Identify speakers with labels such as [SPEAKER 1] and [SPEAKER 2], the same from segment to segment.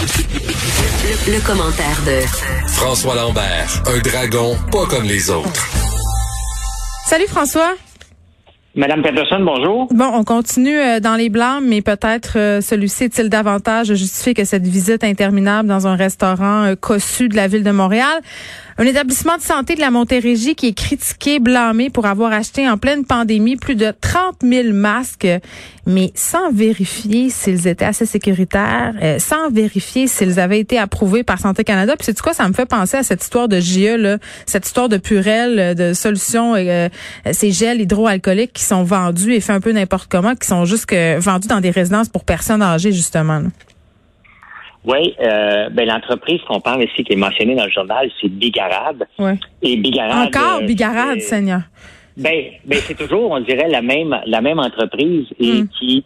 [SPEAKER 1] Le, commentaire de
[SPEAKER 2] François Lambert, un dragon pas comme les autres.
[SPEAKER 3] Salut François.
[SPEAKER 4] Madame Peterson, bonjour.
[SPEAKER 3] Bon, on continue euh, dans les blâmes, mais peut-être euh, celui-ci est-il davantage justifié que cette visite interminable dans un restaurant euh, cossu de la ville de Montréal? Un établissement de santé de la Montérégie qui est critiqué, blâmé pour avoir acheté en pleine pandémie plus de 30 000 masques, mais sans vérifier s'ils étaient assez sécuritaires, sans vérifier s'ils avaient été approuvés par Santé Canada. Puis c'est quoi, ça me fait penser à cette histoire de GIE, là, cette histoire de Purel, de solutions, ces gels hydroalcooliques qui sont vendus et fait un peu n'importe comment, qui sont juste vendus dans des résidences pour personnes âgées, justement.
[SPEAKER 4] Oui, euh, ben, l'entreprise qu'on parle ici, qui est mentionnée dans le journal, c'est Bigarade.
[SPEAKER 3] Ouais.
[SPEAKER 4] Et Bigarade.
[SPEAKER 3] Encore Bigarade, Seigneur.
[SPEAKER 4] Ben, ben c'est toujours, on dirait, la même, la même entreprise et
[SPEAKER 3] Mm.
[SPEAKER 4] qui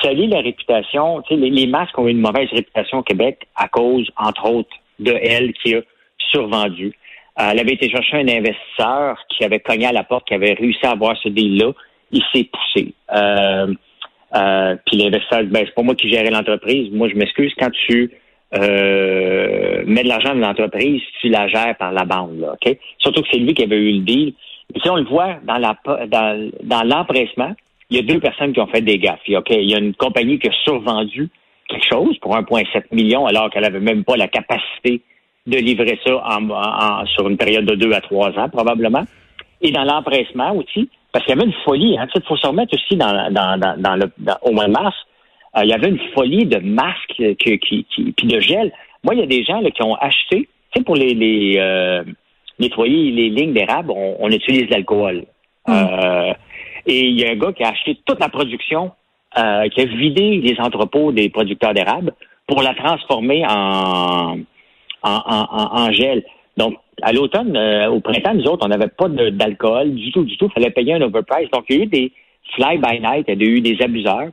[SPEAKER 4] salit la réputation. Tu sais, les, les masques ont une mauvaise réputation au Québec à cause, entre autres, de elle qui a survendu. Euh, elle avait été chercher un investisseur qui avait cogné à la porte, qui avait réussi à avoir ce deal-là. Il s'est poussé. Euh, euh, puis l'investisseur, ben, c'est pas moi qui gérais l'entreprise. Moi, je m'excuse. Quand tu euh, de l'argent dans l'entreprise, tu la gères par la bande, là, OK? Surtout que c'est lui qui avait eu le deal. Et si on le voit dans la dans, dans l'empressement, il y a deux personnes qui ont fait des gaffes. OK? Il y a une compagnie qui a survendu quelque chose pour 1,7 million alors qu'elle avait même pas la capacité de livrer ça en, en- sur une période de deux à trois ans, probablement. Et dans l'empressement aussi, parce qu'il y avait une folie. Hein, il faut se remettre aussi dans, dans, dans, le, au mois de mars. Euh, il y avait une folie de masques qui, qui, qui- puis de gel. Moi, il y a des gens là, qui ont acheté, tu sais, pour les, les euh, nettoyer les lignes d'érable, on, on utilise de l'alcool. Euh, et il y a un gars qui a acheté toute la production, euh, qui a vidé les entrepôts des producteurs d'érable pour la transformer en, en, en, en- gel. Donc, à l'automne, euh, au printemps, nous autres, on n'avait pas d'alcool du tout, du tout. Il fallait payer un overprice. Donc, il y a eu des fly-by-night, il y a eu des abuseurs.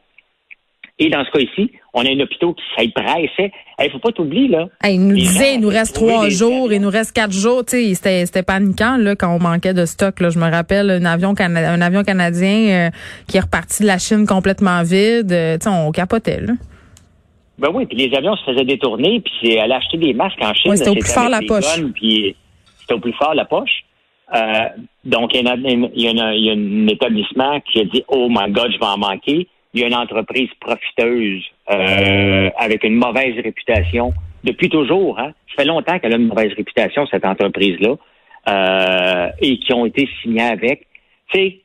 [SPEAKER 4] Et dans ce cas ici, on a un hôpital qui y pressait. Il faut pas t'oublier, là.
[SPEAKER 3] Hey, il nous
[SPEAKER 4] Les
[SPEAKER 3] disait,
[SPEAKER 4] gens
[SPEAKER 3] il nous reste trois jours, il nous reste quatre jours. Tu sais, c'était, c'était paniquant là, quand on manquait de stock. Là. Je me rappelle un avion, cana- un avion canadien euh, qui est reparti de la Chine complètement vide. Euh, tu sais, on capotait. Là.
[SPEAKER 4] Ben oui, puis les avions se faisaient détourner, puis c'est aller acheter des masques en Chine.
[SPEAKER 3] Ouais, c'était au plus fort la poche.
[SPEAKER 4] c'était au plus fort la poche. Euh, donc, il y, a un, il, y a un, il y a un établissement qui a dit Oh my God, je vais en manquer. Il y a une entreprise profiteuse euh, avec une mauvaise réputation depuis toujours. Hein. Ça fait longtemps qu'elle a une mauvaise réputation, cette entreprise-là, euh, et qui ont été signés avec. Tu sais,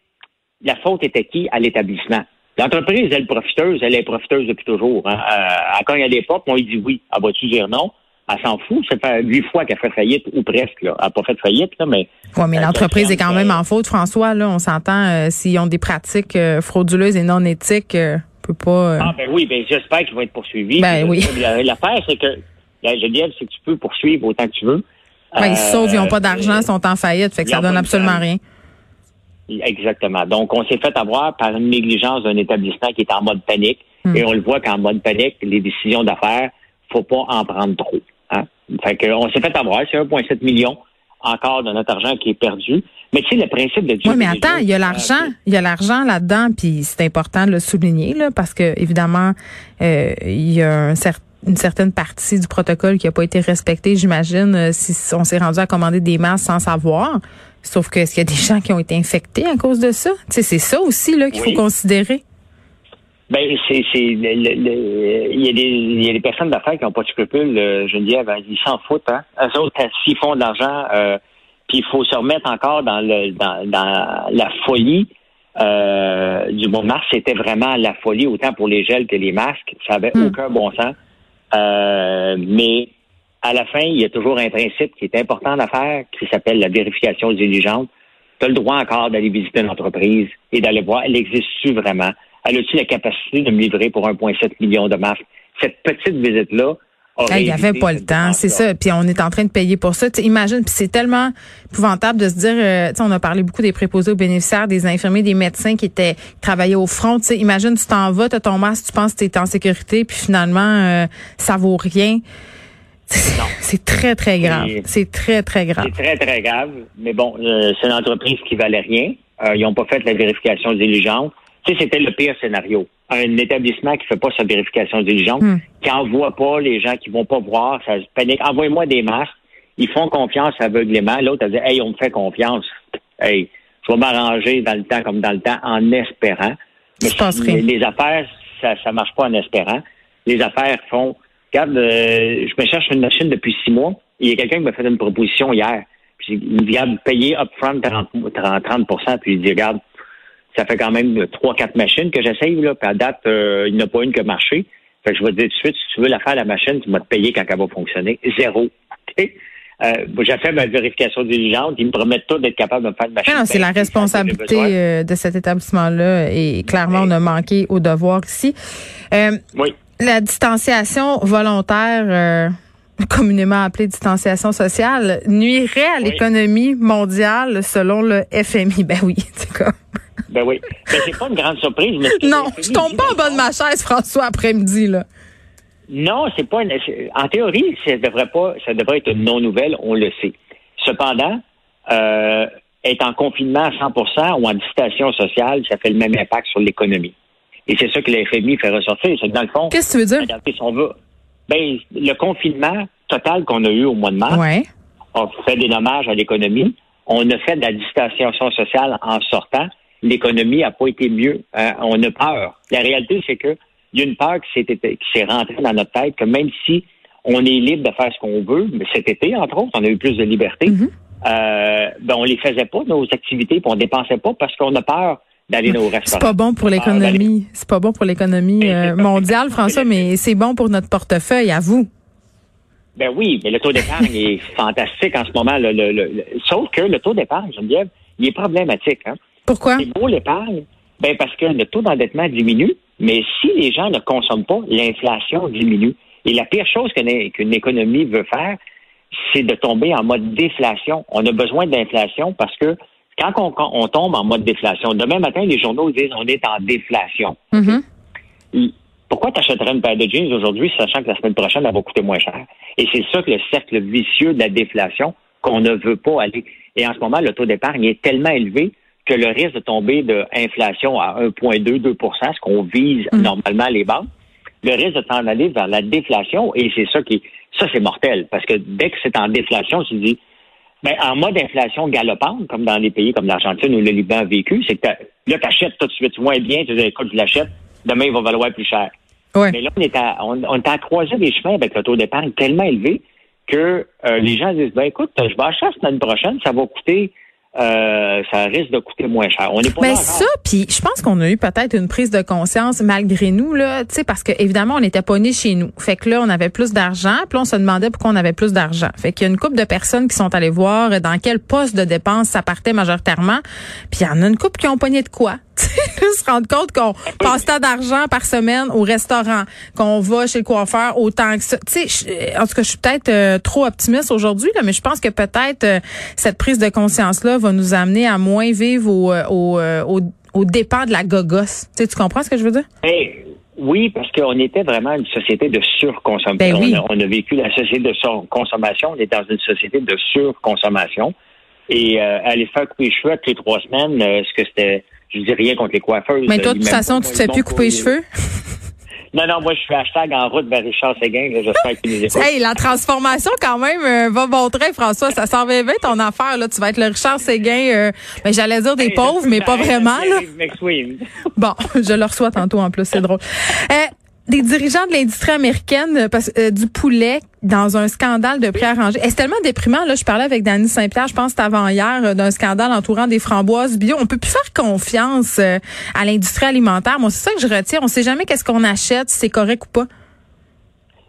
[SPEAKER 4] la faute était qui? À l'établissement? L'entreprise, elle est profiteuse, elle est profiteuse depuis toujours. Hein. Euh, elle cogne à des portes, moi, il dit oui. Elle va-tu dire non? Elle s'en fout. Ça fait huit fois qu'elle fait faillite, ou presque. Là. Elle n'a pas fait faillite, là, mais...
[SPEAKER 3] Ouais, mais l'entreprise est quand même en faute, François. Là, on s'entend euh, s'ils ont des pratiques euh, frauduleuses et non éthiques, euh, on peut pas. euh,
[SPEAKER 4] Ah, ben oui, ben j'espère qu'ils vont être poursuivis.
[SPEAKER 3] Ben oui.
[SPEAKER 4] La- L'affaire, c'est que, la Geneviève, c'est que tu peux poursuivre autant que tu veux.
[SPEAKER 3] ouais, ils se sauvent, ils n'ont pas d'argent, ils sont en faillite, fait que ça donne absolument rien.
[SPEAKER 4] Exactement. Donc, on s'est fait avoir par une négligence d'un établissement qui est en mode panique.
[SPEAKER 3] Hmm.
[SPEAKER 4] Et on le voit qu'en mode panique, les décisions d'affaires, faut pas en prendre trop. Fait que, on s'est fait avoir. C'est 1,7 million encore de notre argent qui est perdu. Mais tu sais, le principe de Dieu.
[SPEAKER 3] Oui, mais attends, il y a l'argent, il y a l'argent là-dedans, puis c'est important de le souligner là, parce que évidemment, euh, il y a un cer- une certaine partie du protocole qui n'a pas été respectée, j'imagine, euh, si on s'est rendu à commander des masques sans savoir. Sauf que est-ce qu'il y a des gens qui ont été infectés à cause de ça? Tu sais, c'est ça aussi là qu'il
[SPEAKER 4] Oui.
[SPEAKER 3] faut considérer.
[SPEAKER 4] Ben, c'est, c'est, le- le- le- il y a des, il y a des personnes d'affaires qui n'ont pas de scrupules, euh, Geneviève, hein, ils s'en foutent, hein. Eux autres, euh, s'ils font de l'argent, euh, puis il faut se remettre encore dans le, dans, dans la folie, euh, du mois de mars, c'était vraiment la folie, autant pour les gels que les masques. Ça avait
[SPEAKER 3] Hmm.
[SPEAKER 4] aucun bon sens. Euh, mais à la fin, il y a toujours un principe qui est important à faire, qui s'appelle la vérification diligente. Tu as le droit encore d'aller visiter une entreprise et d'aller voir, elle existe-tu vraiment? Elle a-tu la capacité de me livrer pour 1,7 million de masques? Cette petite visite-là,
[SPEAKER 3] Il n'y avait pas le temps, c'est ça. Puis on est en train de payer pour ça. Tu sais, imagine, puis c'est tellement épouvantable de se dire, euh, on a parlé beaucoup des préposés aux bénéficiaires, des infirmiers, des médecins qui étaient qui travaillaient au front. Tu sais, imagine, tu t'en vas, tu as ton masque, tu penses que tu es en sécurité, puis finalement, euh, ça vaut rien. C'est
[SPEAKER 4] Non.
[SPEAKER 3] c'est très, très grave.
[SPEAKER 4] C'est-
[SPEAKER 3] C'est très, très grave.
[SPEAKER 4] C'est très, très grave. Mais bon, euh, c'est une entreprise qui valait rien. Euh, ils n'ont pas fait la vérification diligente. Tu sais, c'était le pire scénario. Un établissement qui fait pas sa vérification diligente,
[SPEAKER 3] Hmm.
[SPEAKER 4] qui envoie pas les gens qui vont pas voir, ça se panique. Envoyez-moi des masques. Ils font confiance aveuglément. L'autre a dit, hey, on me fait confiance. Hey, je vais m'arranger dans le temps comme dans le temps en espérant.
[SPEAKER 3] Rien.
[SPEAKER 4] les, les affaires, ça, ça marche pas en espérant. Les affaires font, regarde, euh, je me cherche une machine depuis six mois. Il y a quelqu'un qui m'a fait une proposition hier. Puis il me dit, regarde, payer upfront 30, 30, 30 puis il dit, regarde, ça fait quand même trois, quatre machines que j'essaye, là. Puis à date, euh, il n'y en a pas une qui a marché. Fait que je vais te dire tout de suite, si tu veux la faire, la machine, tu vas te payer quand elle va fonctionner. Zéro. OK? Euh, j'ai fait ma vérification diligente. Ils me promettent tout d'être capable de me faire une machine.
[SPEAKER 3] Non, c'est la responsabilité euh, de cet établissement-là et clairement, on a manqué au devoir ici. Euh,
[SPEAKER 4] Oui.
[SPEAKER 3] la distanciation volontaire, euh, communément appelée distanciation sociale, nuirait à
[SPEAKER 4] Oui.
[SPEAKER 3] l'économie mondiale selon le FMI. Ben oui, c'est comme...
[SPEAKER 4] Ben oui. Ben, c'est pas une grande surprise. Mais
[SPEAKER 3] Non,
[SPEAKER 4] le
[SPEAKER 3] je
[SPEAKER 4] FMI
[SPEAKER 3] tombe
[SPEAKER 4] dit,
[SPEAKER 3] pas en bas de ma chaise, François, après-midi, là.
[SPEAKER 4] Non, c'est pas. une- En théorie, ça devrait pas. Ça devrait être une non-nouvelle. On le sait. Cependant, euh, être en confinement à 100% ou en distanciation sociale, ça fait le même impact sur l'économie. Et c'est ça que le FMI fait ressortir. C'est que dans le fond,
[SPEAKER 3] Qu'est-ce que tu veux dire?
[SPEAKER 4] regardez, si on veut, ben, le confinement total qu'on a eu au mois de mars
[SPEAKER 3] Ouais.
[SPEAKER 4] a fait des dommages à l'économie. On a fait de la distanciation sociale en sortant. L'économie n'a pas été mieux. Hein, on a peur. La réalité, c'est que il y a une peur qui s'est, qui s'est rentrée dans notre tête que même si on est libre de faire ce qu'on veut, mais cet été, entre autres, on a eu plus de liberté,
[SPEAKER 3] Mhm.
[SPEAKER 4] euh, ben, on les faisait pas, nos activités, puis on dépensait pas parce qu'on a peur d'aller au
[SPEAKER 3] C'est
[SPEAKER 4] restaurant.
[SPEAKER 3] pas bon pour l'économie. C'est pas bon pour l'économie euh,
[SPEAKER 4] c'est
[SPEAKER 3] mondiale, François, mais c'est bon pour notre portefeuille, à vous.
[SPEAKER 4] Ben oui, mais le taux d'épargne est fantastique en ce moment. le- le- le- le- sauf que le taux d'épargne, Geneviève, il est problématique. Hein?
[SPEAKER 3] Pourquoi?
[SPEAKER 4] C'est beau l'épargne, ben parce que le taux d'endettement diminue, mais si les gens ne consomment pas, l'inflation diminue. Et la pire chose qu'une économie veut faire, c'est de tomber en mode déflation. On a besoin d'inflation parce que quand on, quand on tombe en mode déflation, demain matin, les journaux disent on est en déflation.
[SPEAKER 3] Mhm.
[SPEAKER 4] Pourquoi tu achèterais une paire de jeans aujourd'hui, sachant que la semaine prochaine, elle va coûter moins cher? Et c'est ça que le cercle vicieux de la déflation qu'on ne veut pas aller. Et en ce moment, le taux d'épargne est tellement élevé que le risque de tomber de inflation à 1,2, 2 ce qu'on vise
[SPEAKER 3] Mm.
[SPEAKER 4] normalement les banques, le risque de s'en aller vers la déflation, et c'est ça qui, ça c'est mortel, parce que dès que c'est en déflation, tu dis, ben, en mode inflation galopante, comme dans les pays comme l'Argentine ou le Liban a vécu, c'est que là, tu achètes tout de suite moins bien, tu dis, écoute, je l'achète, demain, il va valoir plus cher.
[SPEAKER 3] Ouais.
[SPEAKER 4] Mais là, on est à, on, on est à croiser des chemins avec le taux d'épargne tellement élevé que euh, les gens disent, ben écoute, je vais acheter la semaine prochaine, ça va coûter, euh, ça risque de coûter moins cher. On n'est pas encore.
[SPEAKER 3] ça, puis je pense qu'on a eu peut-être une prise de conscience malgré nous là, tu sais parce que évidemment on n'était pas nés chez nous. Fait que là on avait plus d'argent, puis on se demandait pourquoi on avait plus d'argent. Fait qu'il y a une couple de personnes qui sont allées voir dans quel poste de dépense ça partait majoritairement, puis il y en a une couple qui ont pogné de quoi. Se rendre compte qu'on passe tant d'argent par semaine au restaurant, qu'on va chez le coiffeur autant que ça. Tu sais, je- en tout cas, je suis peut-être euh, trop optimiste aujourd'hui, là, mais je pense que peut-être euh, cette prise de conscience-là va nous amener à moins vivre au, euh, au, euh, au, au dépens de la gogosse. Tu sais, tu comprends ce que je veux dire?
[SPEAKER 4] Oui, parce qu'on était vraiment une société de surconsommation.
[SPEAKER 3] Ben oui.
[SPEAKER 4] on, a, on a vécu la société de surconsommation. On est dans une société de surconsommation. Et euh, aller faire couper les cheveux toutes les trois semaines, euh, ce que c'était, je dis rien contre les coiffeuses.
[SPEAKER 3] Mais toi,
[SPEAKER 4] euh,
[SPEAKER 3] de toute façon, tu te fais plus couper les cheveux?
[SPEAKER 4] Non, non, moi, je suis hashtag en route vers Richard Séguin. J'espère qu'il nous écoute.
[SPEAKER 3] Hey, la transformation quand même euh, va bon train, François. Ça s'en va bien ton affaire. Là. Tu vas être le Richard Séguin, euh, ben, j'allais dire des
[SPEAKER 4] Hey,
[SPEAKER 3] pauvres, mais pas vraiment. Là. Bon, je le reçois tantôt en plus, c'est drôle. Euh, des dirigeants de l'industrie américaine euh, parce, euh, du poulet dans un scandale de prix arrangé. Et C'est tellement déprimant? Là, je parlais avec Dany Saint-Pierre, je pense avant hier, euh, d'un scandale entourant des framboises bio. On peut plus faire confiance euh, à l'industrie alimentaire. Moi, c'est ça que je retiens. On sait jamais qu'est-ce qu'on achète, si c'est correct ou pas.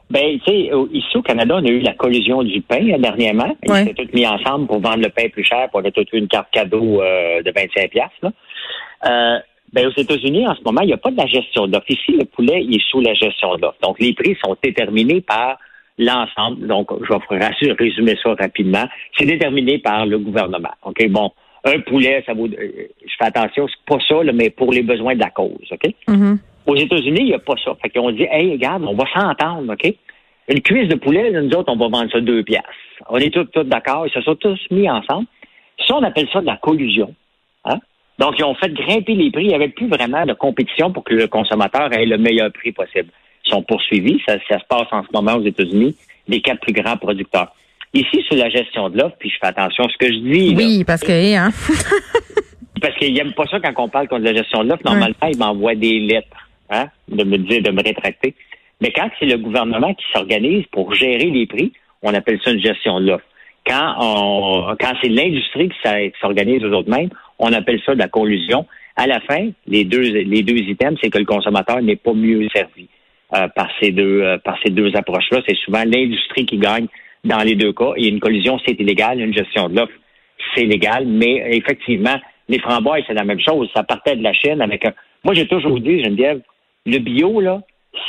[SPEAKER 4] Ben, tu sais, ici au Canada, on a eu la collusion du pain euh, dernièrement. Ils
[SPEAKER 3] Ouais.
[SPEAKER 4] étaient tous mis ensemble pour vendre le pain plus cher, pour on a tous eu une carte cadeau euh, de 25 piastres. Là. Euh, ben, aux États-Unis, en ce moment, il n'y a pas de la gestion d'offre. Ici, le poulet il est sous la gestion d'offre. Donc, les prix sont déterminés par l'ensemble. Donc, je vais résumer ça rapidement. C'est déterminé par le gouvernement. OK, bon. Un poulet, ça vaut. euh, je fais attention, c'est pas ça, là, mais pour les besoins de la cause. OK?
[SPEAKER 3] Mhm.
[SPEAKER 4] Aux États-Unis, il n'y a pas ça. Fait qu'on dit, hey, regarde, on va s'entendre, OK? Une cuisse de poulet, là, nous autres, on va vendre ça deux piastres. On est tous, tous d'accord. Ils se sont tous mis ensemble. Ça, on appelle ça de la collusion. Hein? Donc, ils ont fait grimper les prix. Il n'y avait plus vraiment de compétition pour que le consommateur ait le meilleur prix possible. Ils sont poursuivis. Ça, ça se passe en ce moment aux États-Unis, les quatre plus grands producteurs. Ici, sur la gestion de l'offre, puis je fais attention à ce que je dis.
[SPEAKER 3] Oui, parce que, hein?
[SPEAKER 4] parce qu'ils n'aiment pas ça quand on parle contre la gestion de l'offre. Normalement, ils m'envoient des lettres, hein, de me dire, de me rétracter. Mais quand c'est le gouvernement qui s'organise pour gérer les prix, on appelle ça une gestion de l'offre. Quand on, quand c'est l'industrie qui s'organise aux autres mêmes, on appelle ça de la collusion. À la fin, les deux, les deux items, c'est que le consommateur n'est pas mieux servi euh, par ces deux, euh, par ces deux approches-là. C'est souvent l'industrie qui gagne dans les deux cas. Et une collision, c'est illégal. Une gestion de l'offre, c'est légal. Mais effectivement, les framboises, c'est la même chose. Ça partait de la Chine avec un. Moi, j'ai toujours dit, Geneviève, le bio, là,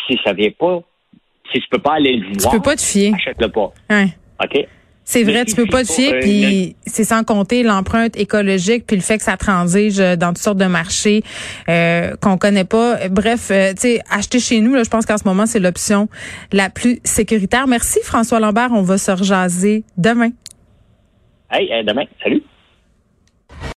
[SPEAKER 4] si ça vient pas, si tu peux pas aller le voir.
[SPEAKER 3] Tu peux pas te fier.
[SPEAKER 4] Achète-le pas. OK?
[SPEAKER 3] C'est vrai, tu peux pas te fier, euh, puis c'est sans compter l'empreinte écologique, puis le fait que ça transige dans toutes sortes de marchés euh, qu'on connaît pas. Bref, euh, tu sais, acheter chez nous, là, je pense qu'en ce moment c'est l'option la plus sécuritaire. Merci François Lambert, on va se rejaser demain.
[SPEAKER 4] Hey, demain, salut.